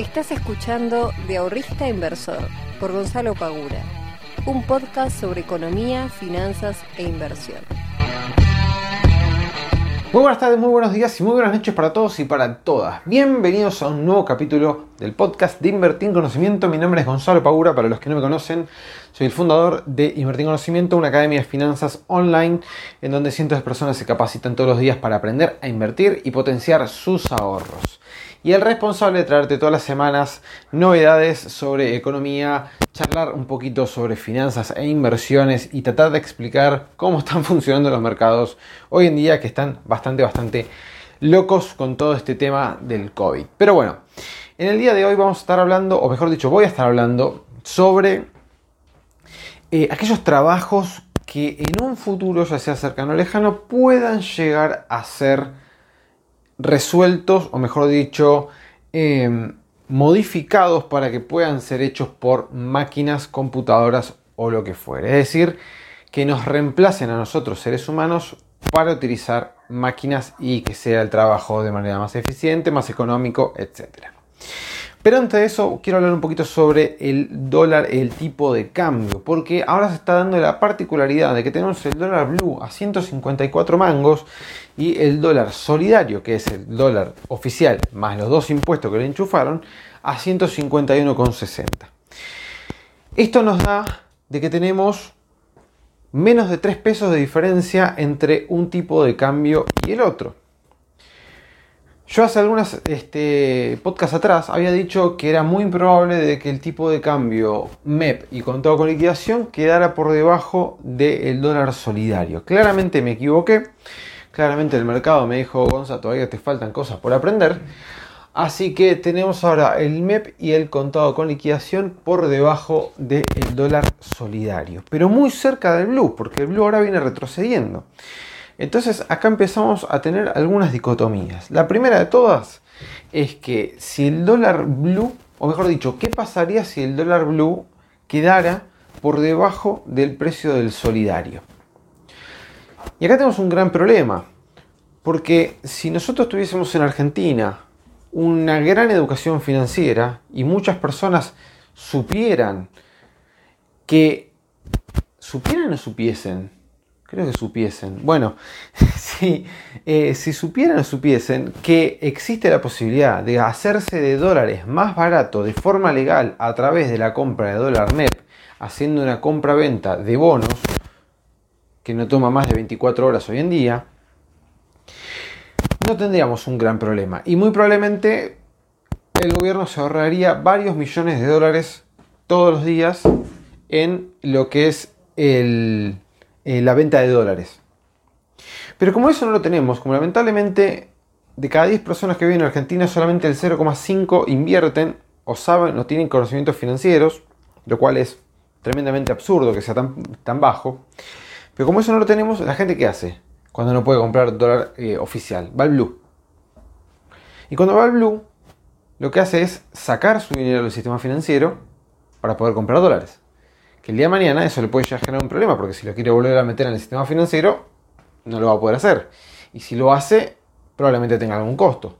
Estás escuchando De Ahorrista Inversor por Gonzalo Pagura, un podcast sobre economía, finanzas e inversión. Muy buenas tardes, muy buenos días y muy buenas noches para todos y para todas. Bienvenidos a un nuevo capítulo del podcast de Invertir en Conocimiento. Mi nombre es Gonzalo Pagura, para los que no me conocen, soy el fundador de Invertir en Conocimiento, una academia de finanzas online en donde cientos de personas se capacitan todos los días para aprender a invertir y potenciar sus ahorros y el responsable de traerte todas las semanas novedades sobre economía, charlar un poquito sobre finanzas e inversiones y tratar de explicar cómo están funcionando los mercados hoy en día que están bastante, bastante locos con todo este tema del COVID. Pero bueno, en el día de hoy vamos a estar hablando, o mejor dicho, voy a estar hablando sobre eh, aquellos trabajos que en un futuro, ya sea cercano o lejano, puedan llegar a ser resueltos, o mejor dicho, em, modificados para que puedan ser hechos por máquinas, computadoras o lo que fuere. Es decir, que nos reemplacen a nosotros seres humanos para utilizar máquinas y que sea el trabajo de manera más eficiente, más económico, etc. Pero antes de eso, quiero hablar un poquito sobre el dólar, el tipo de cambio, porque ahora se está dando la particularidad de que tenemos el dólar blue a 154 mangos y el dólar solidario, que es el dólar oficial más los dos impuestos que le enchufaron, a 151,60. Esto nos da de que tenemos menos de 3 pesos de diferencia entre un tipo de cambio y el otro. Yo hace algunas este, podcasts atrás había dicho que era muy improbable de que el tipo de cambio MEP y contado con liquidación quedara por debajo del dólar solidario. Claramente me equivoqué. Claramente el mercado me dijo, Gonza, todavía te faltan cosas por aprender. Así que tenemos ahora el MEP y el contado con liquidación por debajo del dólar solidario. Pero muy cerca del blue, porque el blue ahora viene retrocediendo. Entonces acá empezamos a tener algunas dicotomías. La primera de todas es que si el dólar blue, o mejor dicho, ¿qué pasaría si el dólar blue quedara por debajo del precio del solidario? Y acá tenemos un gran problema, porque si nosotros tuviésemos en Argentina una gran educación financiera y muchas personas supieran que supieran o supiesen Creo que supiesen. Bueno, si, eh, si supieran o supiesen que existe la posibilidad de hacerse de dólares más barato de forma legal a través de la compra de dólar MEP, haciendo una compra-venta de bonos, que no toma más de 24 horas hoy en día, no tendríamos un gran problema. Y muy probablemente el gobierno se ahorraría varios millones de dólares todos los días en lo que es el eh, la venta de dólares. Pero como eso no lo tenemos, como lamentablemente de cada 10 personas que viven en Argentina solamente el 0,5 invierten o saben o tienen conocimientos financieros, lo cual es tremendamente absurdo que sea tan, bajo. Pero como eso no lo tenemos, la gente qué hace cuando no puede comprar dólar eh, oficial, va al blue. Y cuando va al blue, lo que hace es sacar su dinero del sistema financiero para poder comprar dólares que el día de mañana eso le puede ya generar un problema, porque si lo quiere volver a meter en el sistema financiero, no lo va a poder hacer. Y si lo hace, probablemente tenga algún costo.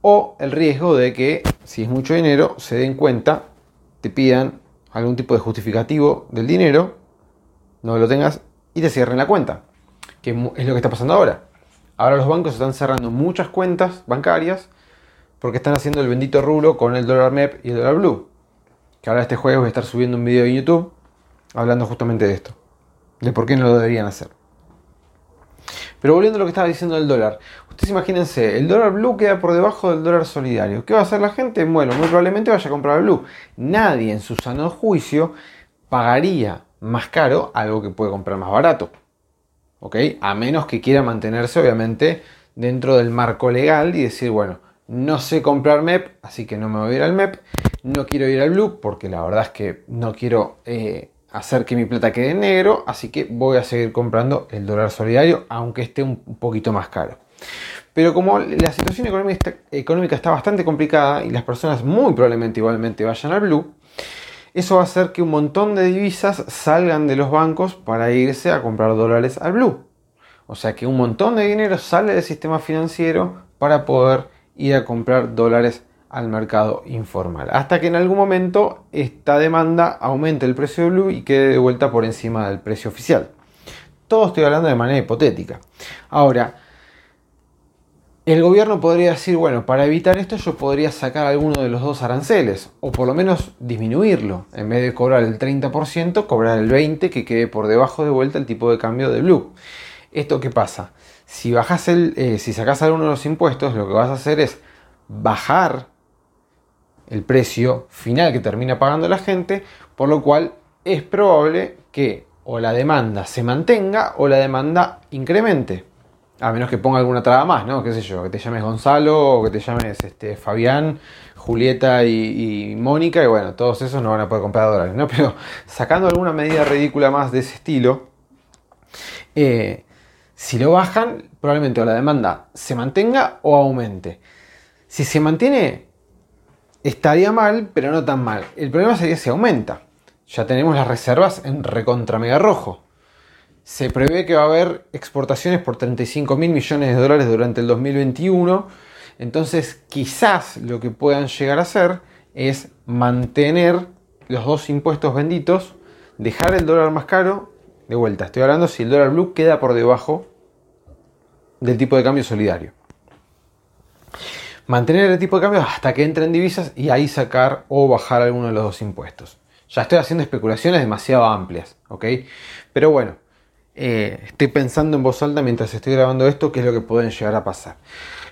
O el riesgo de que, si es mucho dinero, se den cuenta, te pidan algún tipo de justificativo del dinero, no lo tengas y te cierren la cuenta. Que es lo que está pasando ahora. Ahora los bancos están cerrando muchas cuentas bancarias porque están haciendo el bendito rulo con el dólar MEP y el dólar blue. Que ahora este jueves voy a estar subiendo un video en YouTube hablando justamente de esto, de por qué no lo deberían hacer. Pero volviendo a lo que estaba diciendo del dólar, ustedes imagínense, el dólar blue queda por debajo del dólar solidario. ¿Qué va a hacer la gente? Bueno, muy probablemente vaya a comprar blue. Nadie en su sano juicio pagaría más caro algo que puede comprar más barato. ¿Ok? A menos que quiera mantenerse, obviamente, dentro del marco legal y decir, bueno, no sé comprar MEP, así que no me voy a ir al MEP. No quiero ir al blue porque la verdad es que no quiero eh, hacer que mi plata quede en negro, así que voy a seguir comprando el dólar solidario, aunque esté un poquito más caro. Pero como la situación económica está, bastante complicada y las personas muy probablemente igualmente vayan al blue, eso va a hacer que un montón de divisas salgan de los bancos para irse a comprar dólares al blue. O sea que un montón de dinero sale del sistema financiero para poder ir a comprar dólares al mercado informal. Hasta que en algún momento esta demanda aumente el precio de Blue y quede de vuelta por encima del precio oficial. Todo estoy hablando de manera hipotética. Ahora, el gobierno podría decir, bueno, para evitar esto yo podría sacar alguno de los dos aranceles, o por lo menos disminuirlo. En vez de cobrar el 30%, cobrar el 20% que quede por debajo de vuelta el tipo de cambio de Blue. ¿Esto qué pasa? Si, bajas el, eh, si sacas alguno de los impuestos, lo que vas a hacer es bajar el precio final que termina pagando la gente, por lo cual es probable que o la demanda se mantenga o la demanda incremente. A menos que ponga alguna traba más, ¿no? ¿Qué sé yo? Que te llames Gonzalo o que te llames este, Fabián, Julieta y, Mónica, y bueno, todos esos no van a poder comprar dólares, ¿no? Pero sacando alguna medida ridícula más de ese estilo, eh, si lo bajan, probablemente o la demanda se mantenga o aumente. Si se mantiene, estaría mal, pero no tan mal. El problema sería si aumenta. Ya tenemos las reservas en recontra mega rojo. Se prevé que va a haber exportaciones por 35 mil millones de dólares durante el 2021. Entonces, quizás lo que puedan llegar a hacer es mantener los dos impuestos benditos, dejar el dólar más caro. De vuelta, estoy hablando si el dólar blue queda por debajo del tipo de cambio solidario mantener el tipo de cambio hasta que entren divisas y ahí sacar o bajar alguno de los dos impuestos. Ya estoy haciendo especulaciones demasiado amplias, ¿ok? Pero bueno, eh, estoy pensando en voz alta mientras estoy grabando esto, qué es lo que pueden llegar a pasar.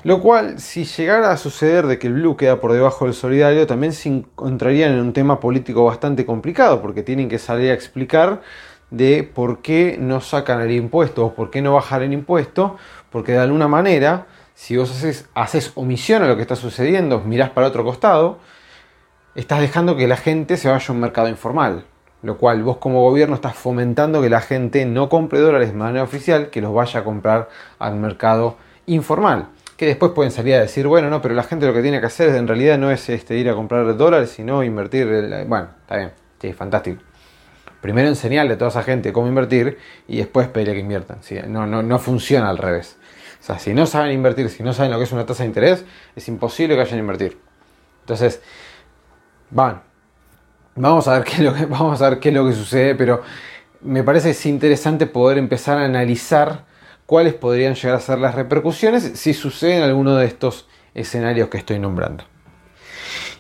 Lo cual, si llegara a suceder de que el blue queda por debajo del solidario, también se encontrarían en un tema político bastante complicado, porque tienen que salir a explicar de por qué no sacan el impuesto o por qué no bajar el impuesto, porque de alguna manera si vos haces, omisión a lo que está sucediendo, mirás para otro costado, estás dejando que la gente se vaya a un mercado informal. Lo cual vos como gobierno estás fomentando que la gente no compre dólares de manera oficial, que los vaya a comprar al mercado informal. Que después pueden salir a decir, bueno, no, pero la gente lo que tiene que hacer en realidad no es este, ir a comprar dólares, sino invertir. Bueno, está bien, sí, fantástico. Primero enseñarle a toda esa gente cómo invertir y después pedirle que inviertan. No, no, no funciona al revés. O sea, si no saben invertir, si no saben lo que es una tasa de interés, es imposible que vayan a invertir. Entonces, van. Vamos a ver qué es lo que, vamos a ver qué es lo que sucede, pero me parece es interesante poder empezar a analizar cuáles podrían llegar a ser las repercusiones si suceden alguno de estos escenarios que estoy nombrando.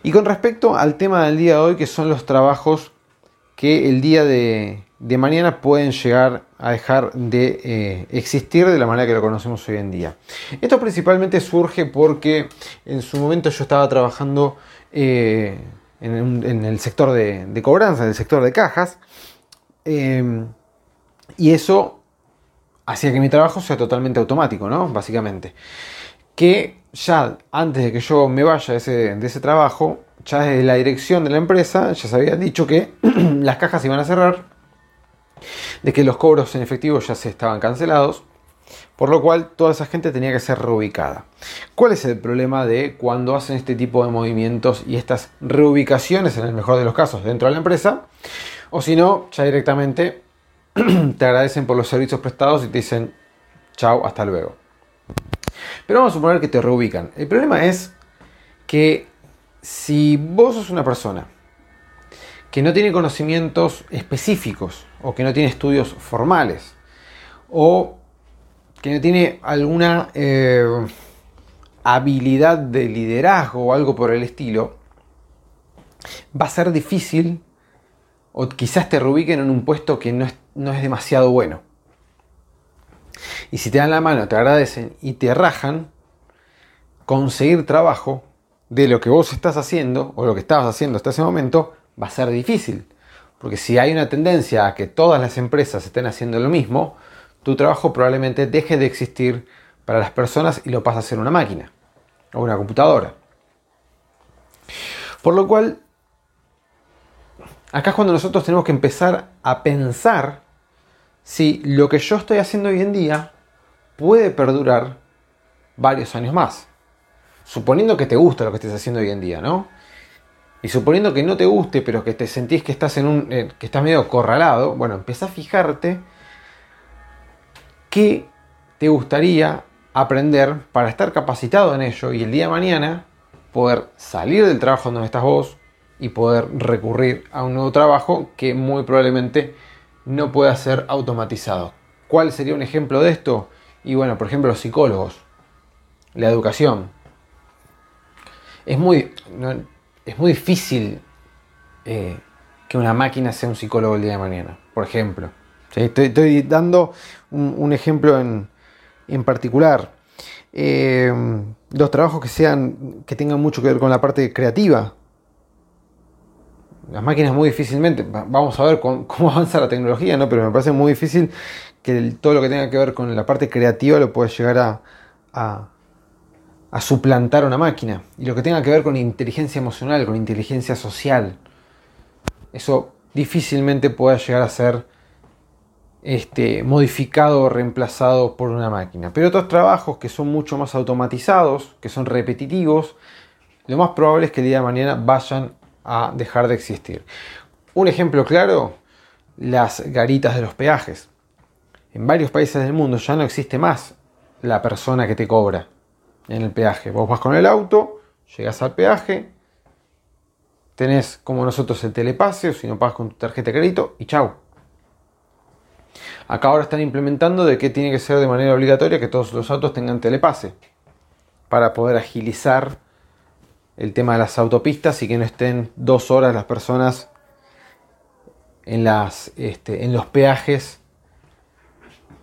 Y con respecto al tema del día de hoy, que son los trabajos que el día de, de mañana pueden llegar a dejar de eh, existir de la manera que lo conocemos hoy en día. Esto principalmente surge porque en su momento yo estaba trabajando eh, en, el sector de, cobranza, en el sector de cajas, em, y eso hacía que mi trabajo sea totalmente automático, ¿no? Básicamente. Que ya antes de que yo me vaya de ese, de ese trabajo, ya desde la dirección de la empresa ya se había dicho que las cajas iban a cerrar de que los cobros en efectivo ya se estaban cancelados, por lo cual toda esa gente tenía que ser reubicada. ¿Cuál es el problema de cuando hacen este tipo de movimientos y estas reubicaciones, en el mejor de los casos, dentro de la empresa? O si no, ya directamente te agradecen por los servicios prestados y te dicen chao, hasta luego. Pero vamos a suponer que te reubican. El problema es que si vos sos una persona que no tiene conocimientos específicos o que no tiene estudios formales o que no tiene alguna eh, habilidad de liderazgo o algo por el estilo, va a ser difícil o quizás te reubiquen en un puesto que no es, no es demasiado bueno. Y si te dan la mano, te agradecen y te rajan, conseguir trabajo de lo que vos estás haciendo o lo que estabas haciendo hasta ese momento va a ser difícil. Porque si hay una tendencia a que todas las empresas estén haciendo lo mismo, tu trabajo probablemente deje de existir para las personas y lo pasa a ser una máquina o una computadora. Por lo cual, acá es cuando nosotros tenemos que empezar a pensar si lo que yo estoy haciendo hoy en día puede perdurar varios años más. Suponiendo que te gusta lo que estés haciendo hoy en día, ¿no? Y suponiendo que no te guste, pero que te sentís que estás en un. Eh, que estás medio corralado, bueno, empieza a fijarte qué te gustaría aprender para estar capacitado en ello y el día de mañana poder salir del trabajo donde estás vos y poder recurrir a un nuevo trabajo que muy probablemente no pueda ser automatizado. ¿Cuál sería un ejemplo de esto? Y bueno, por ejemplo, los psicólogos, la educación. Es muy, es muy difícil eh, que una máquina sea un psicólogo el día de mañana, por ejemplo. Estoy, dando un, ejemplo en, particular. Eh, los trabajos que sean que tengan mucho que ver con la parte creativa. Las máquinas muy difícilmente, vamos a ver cómo, avanza la tecnología, ¿no? pero me parece muy difícil que todo lo que tenga que ver con la parte creativa lo pueda llegar a suplantar una máquina. Y lo que tenga que ver con inteligencia emocional, con inteligencia social, eso difícilmente pueda llegar a ser este, modificado o reemplazado por una máquina. Pero otros trabajos que son mucho más automatizados, que son repetitivos, lo más probable es que el día de mañana vayan a dejar de existir. Un ejemplo claro, las garitas de los peajes. En varios países del mundo ya no existe más la persona que te cobra en el peaje. Vos vas con el auto, llegas al peaje, tenés como nosotros el telepase o si no pagas con tu tarjeta de crédito y chau Acá ahora están implementando de que tiene que ser de manera obligatoria que todos los autos tengan telepase para poder agilizar el tema de las autopistas y que no estén dos horas las personas en, las, este, en los peajes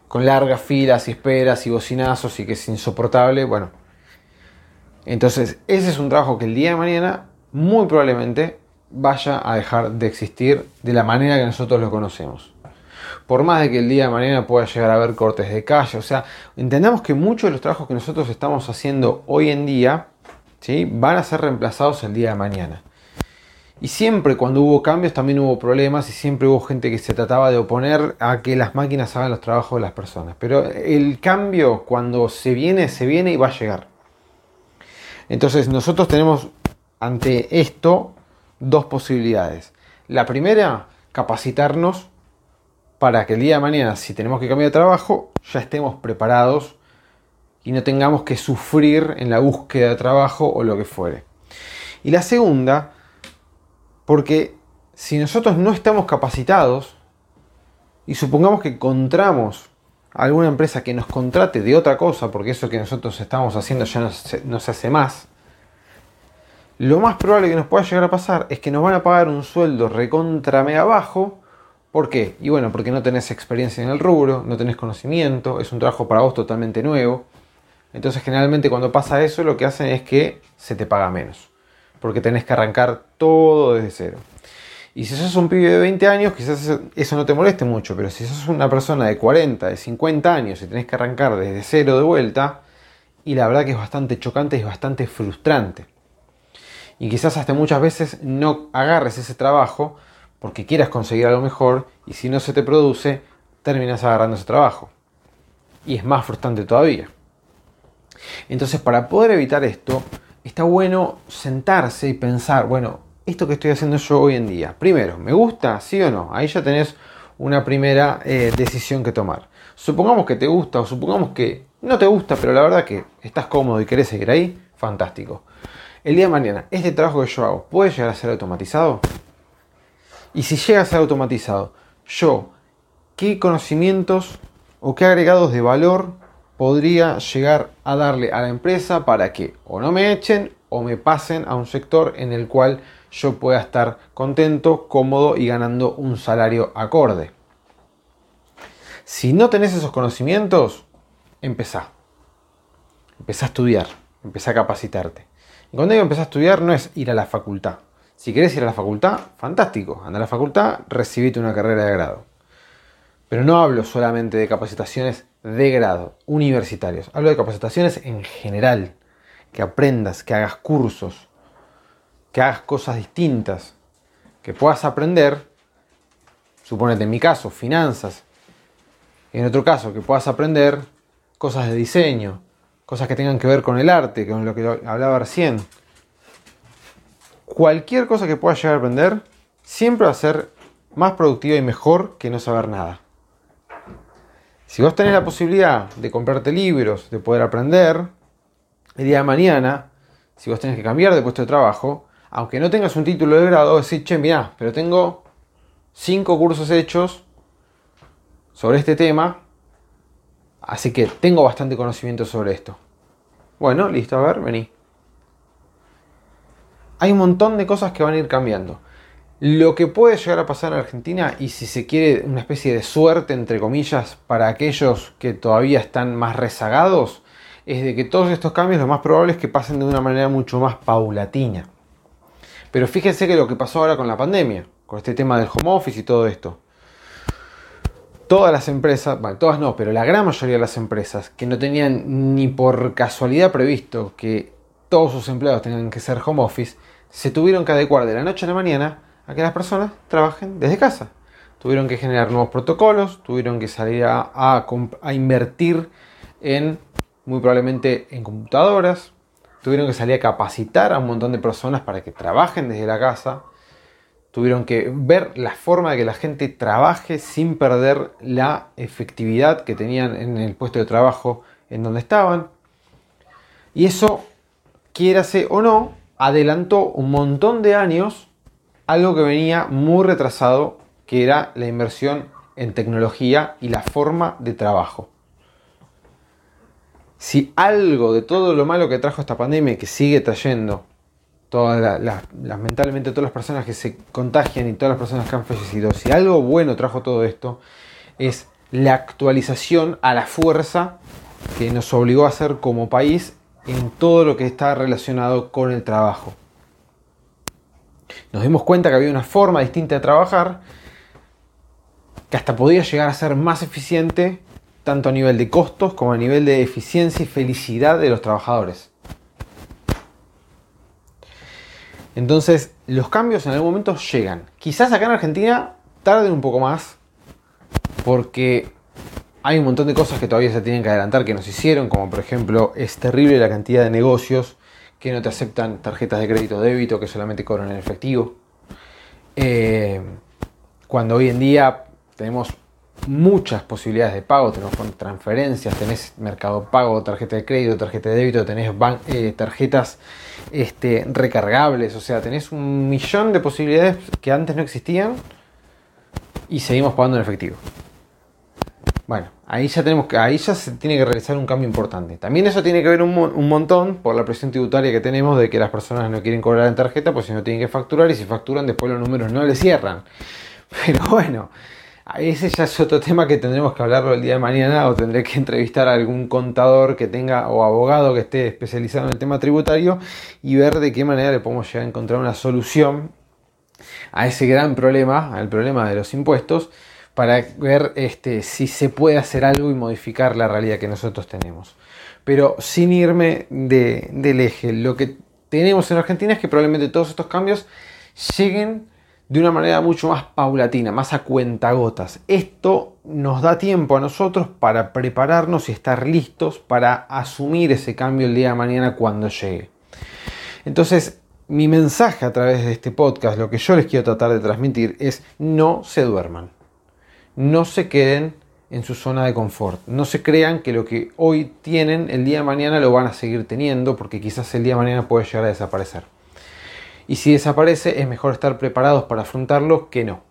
con largas filas y esperas y bocinazos y que es insoportable. Bueno, entonces ese es un trabajo que el día de mañana muy probablemente vaya a dejar de existir de la manera que nosotros lo conocemos por más de que el día de mañana pueda llegar a haber cortes de calle. O sea, entendamos que muchos de los trabajos que nosotros estamos haciendo hoy en día ¿sí? van a ser reemplazados el día de mañana. Y siempre cuando hubo cambios también hubo problemas y siempre hubo gente que se trataba de oponer a que las máquinas hagan los trabajos de las personas. Pero el cambio cuando se viene, se viene y va a llegar. Entonces nosotros tenemos ante esto dos posibilidades. La primera, capacitarnos para que el día de mañana, si tenemos que cambiar de trabajo, ya estemos preparados y no tengamos que sufrir en la búsqueda de trabajo o lo que fuere. Y la segunda, porque si nosotros no estamos capacitados y supongamos que encontramos alguna empresa que nos contrate de otra cosa, porque eso que nosotros estamos haciendo ya no se, hace más, lo más probable que nos pueda llegar a pasar es que nos van a pagar un sueldo recontra mega bajo ¿Por qué? Y bueno, porque no tenés experiencia en el rubro, no tenés conocimiento, es un trabajo para vos totalmente nuevo. Entonces generalmente cuando pasa eso lo que hacen es que se te paga menos, porque tenés que arrancar todo desde cero. Y si sos un pibe de 20 años, quizás eso no te moleste mucho, pero si sos una persona de 40, de 50 años y tenés que arrancar desde cero de vuelta, y la verdad que es bastante chocante y es bastante frustrante. Y quizás hasta muchas veces no agarres ese trabajo porque quieras conseguir algo mejor y si no se te produce, terminas agarrando ese trabajo. Y es más frustrante todavía. Entonces, para poder evitar esto, está bueno sentarse y pensar, bueno, esto que estoy haciendo yo hoy en día, primero, ¿me gusta? ¿Sí o no? Ahí ya tenés una primera eh, decisión que tomar. Supongamos que te gusta o supongamos que no te gusta, pero la verdad que estás cómodo y querés seguir ahí, fantástico. El día de mañana, ¿este trabajo que yo hago puede llegar a ser automatizado? Y si llega a ser automatizado, yo, ¿qué conocimientos o qué agregados de valor podría llegar a darle a la empresa para que o no me echen o me pasen a un sector en el cual yo pueda estar contento, cómodo y ganando un salario acorde? Si no tenés esos conocimientos, empezá. Empezá a estudiar, empezá a capacitarte. Y cuando digo empezá a estudiar no es ir a la facultad. Si querés ir a la facultad, fantástico. Anda a la facultad, recibite una carrera de grado. Pero no hablo solamente de capacitaciones de grado, universitarios. Hablo de capacitaciones en general. Que aprendas, que hagas cursos, que hagas cosas distintas, que puedas aprender, suponete en mi caso, finanzas. En otro caso, que puedas aprender cosas de diseño, cosas que tengan que ver con el arte, con lo que hablaba recién cualquier cosa que puedas llegar a aprender siempre va a ser más productiva y mejor que no saber nada. Si vos tenés la posibilidad de comprarte libros, de poder aprender, el día de mañana, si vos tenés que cambiar de puesto de trabajo, aunque no tengas un título de grado, decir, che, mirá, pero tengo cinco cursos hechos sobre este tema, así que tengo bastante conocimiento sobre esto. Bueno, listo, a ver, vení. Hay un montón de cosas que van a ir cambiando. Lo que puede llegar a pasar en Argentina, y si se quiere una especie de suerte, entre comillas, para aquellos que todavía están más rezagados, es de que todos estos cambios lo más probable es que pasen de una manera mucho más paulatina. Pero fíjense que lo que pasó ahora con la pandemia, con este tema del home office y todo esto, todas las empresas, bueno, todas no, pero la gran mayoría de las empresas que no tenían ni por casualidad previsto que todos sus empleados tengan que ser home office, se tuvieron que adecuar de la noche a la mañana a que las personas trabajen desde casa. Tuvieron que generar nuevos protocolos, tuvieron que salir a, a invertir en, muy probablemente, en computadoras, tuvieron que salir a capacitar a un montón de personas para que trabajen desde la casa, tuvieron que ver la forma de que la gente trabaje sin perder la efectividad que tenían en el puesto de trabajo en donde estaban. Y eso, quiérase o no, adelantó un montón de años algo que venía muy retrasado, que era la inversión en tecnología y la forma de trabajo si algo de todo lo malo que trajo esta pandemia, que sigue trayendo, todas lamentablemente todas las personas que se contagian y todas las personas que han fallecido, si algo bueno trajo todo esto, es la actualización a la fuerza que nos obligó a hacer como país en todo lo que está relacionado con el trabajo. Nos dimos cuenta que había una forma distinta de trabajar que hasta podía llegar a ser más eficiente tanto a nivel de costos como a nivel de eficiencia y felicidad de los trabajadores. Entonces, los cambios en algún momento llegan. Quizás acá en Argentina tarden un poco más, porque hay un montón de cosas que todavía se tienen que adelantar que nos hicieron, como por ejemplo, es terrible la cantidad de negocios que no te aceptan tarjetas de crédito débito, que solamente cobran en efectivo. Eh, cuando hoy en día tenemos muchas posibilidades de pago, tenemos transferencias, tenés mercado pago, tarjeta de crédito, tarjeta de débito, tenés eh, tarjetas este, recargables, o sea, tenés un millón de posibilidades que antes no existían y seguimos pagando en efectivo. Bueno, ahí ya tenemos ahí ya se tiene que realizar un cambio importante. También eso tiene que ver un, un montón por la presión tributaria que tenemos de que las personas no quieren cobrar en tarjeta, pues si no tienen que facturar y si facturan después los números no les cierran. Pero bueno, ese ya es otro tema que tendremos que hablarlo el día de mañana o tendré que entrevistar a algún contador que tenga o abogado que esté especializado en el tema tributario y ver de qué manera le podemos llegar a encontrar una solución a ese gran problema, al problema de los impuestos, para ver este, si se puede hacer algo y modificar la realidad que nosotros tenemos. Pero sin irme del eje, lo que tenemos en Argentina es que probablemente todos estos cambios lleguen de una manera mucho más paulatina, más a cuentagotas. Esto nos da tiempo a nosotros para prepararnos y estar listos para asumir ese cambio el día de mañana cuando llegue. Entonces, mi mensaje a través de este podcast, lo que yo les quiero tratar de transmitir es no se duerman. No se queden en su zona de confort. No se crean que lo que hoy tienen el día de mañana lo van a seguir teniendo porque quizás el día de mañana puede llegar a desaparecer y si desaparece es mejor estar preparados para afrontarlo que no.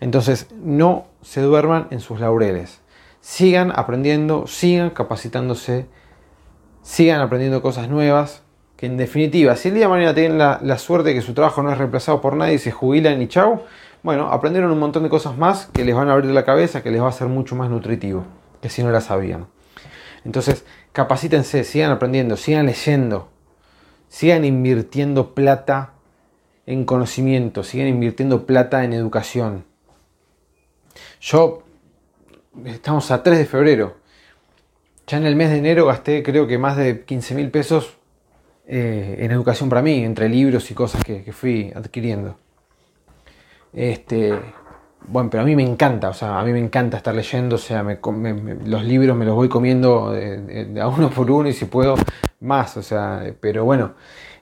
Entonces no se duerman en sus laureles. Sigan aprendiendo, sigan capacitándose, sigan aprendiendo cosas nuevas, que en definitiva, si el día de mañana tienen la, suerte de que su trabajo no es reemplazado por nadie y se jubilan y chau, bueno, aprendieron un montón de cosas más que les van a abrir la cabeza, que les va a ser mucho más nutritivo, que si no la sabían. Entonces, capacítense, sigan aprendiendo, sigan leyendo, sigan invirtiendo plata en conocimiento, sigan invirtiendo plata en educación. Yo, estamos a 3 de febrero, ya en el mes de enero gasté creo que más de 15 mil pesos eh, en educación para mí, entre libros y cosas que, fui adquiriendo. Este, bueno, pero a mí me encanta, o sea, a mí me encanta estar leyendo, o sea, los libros me los voy comiendo de, a uno por uno y si puedo más, o sea, pero bueno,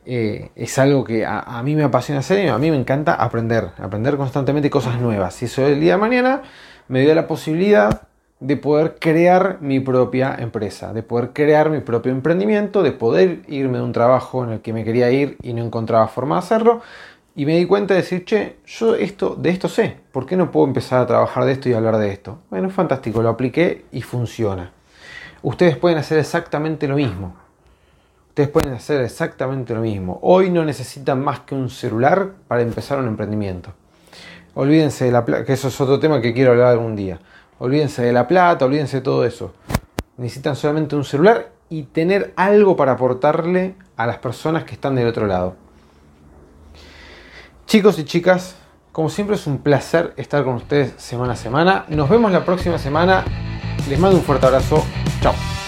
eh, es algo que a, mí me apasiona hacer y a mí me encanta aprender, aprender constantemente cosas nuevas. Y eso el día de mañana me dio la posibilidad de poder crear mi propia empresa, de poder crear mi propio emprendimiento, de poder irme de un trabajo en el que me quería ir y no encontraba forma de hacerlo. Y me di cuenta de decir, che, yo esto, de esto sé, ¿por qué no puedo empezar a trabajar de esto y hablar de esto? Bueno, fantástico, lo apliqué y funciona. Ustedes pueden hacer exactamente lo mismo. Pueden hacer exactamente lo mismo. Hoy no necesitan más que un celular para empezar un emprendimiento. Olvídense de la plata, que eso es otro tema que quiero hablar algún día. Olvídense de la plata, olvídense de todo eso. Necesitan solamente un celular y tener algo para aportarle a las personas que están del otro lado. Chicos y chicas, como siempre es un placer estar con ustedes semana a semana. Nos vemos la próxima semana. Les mando un fuerte abrazo. Chao.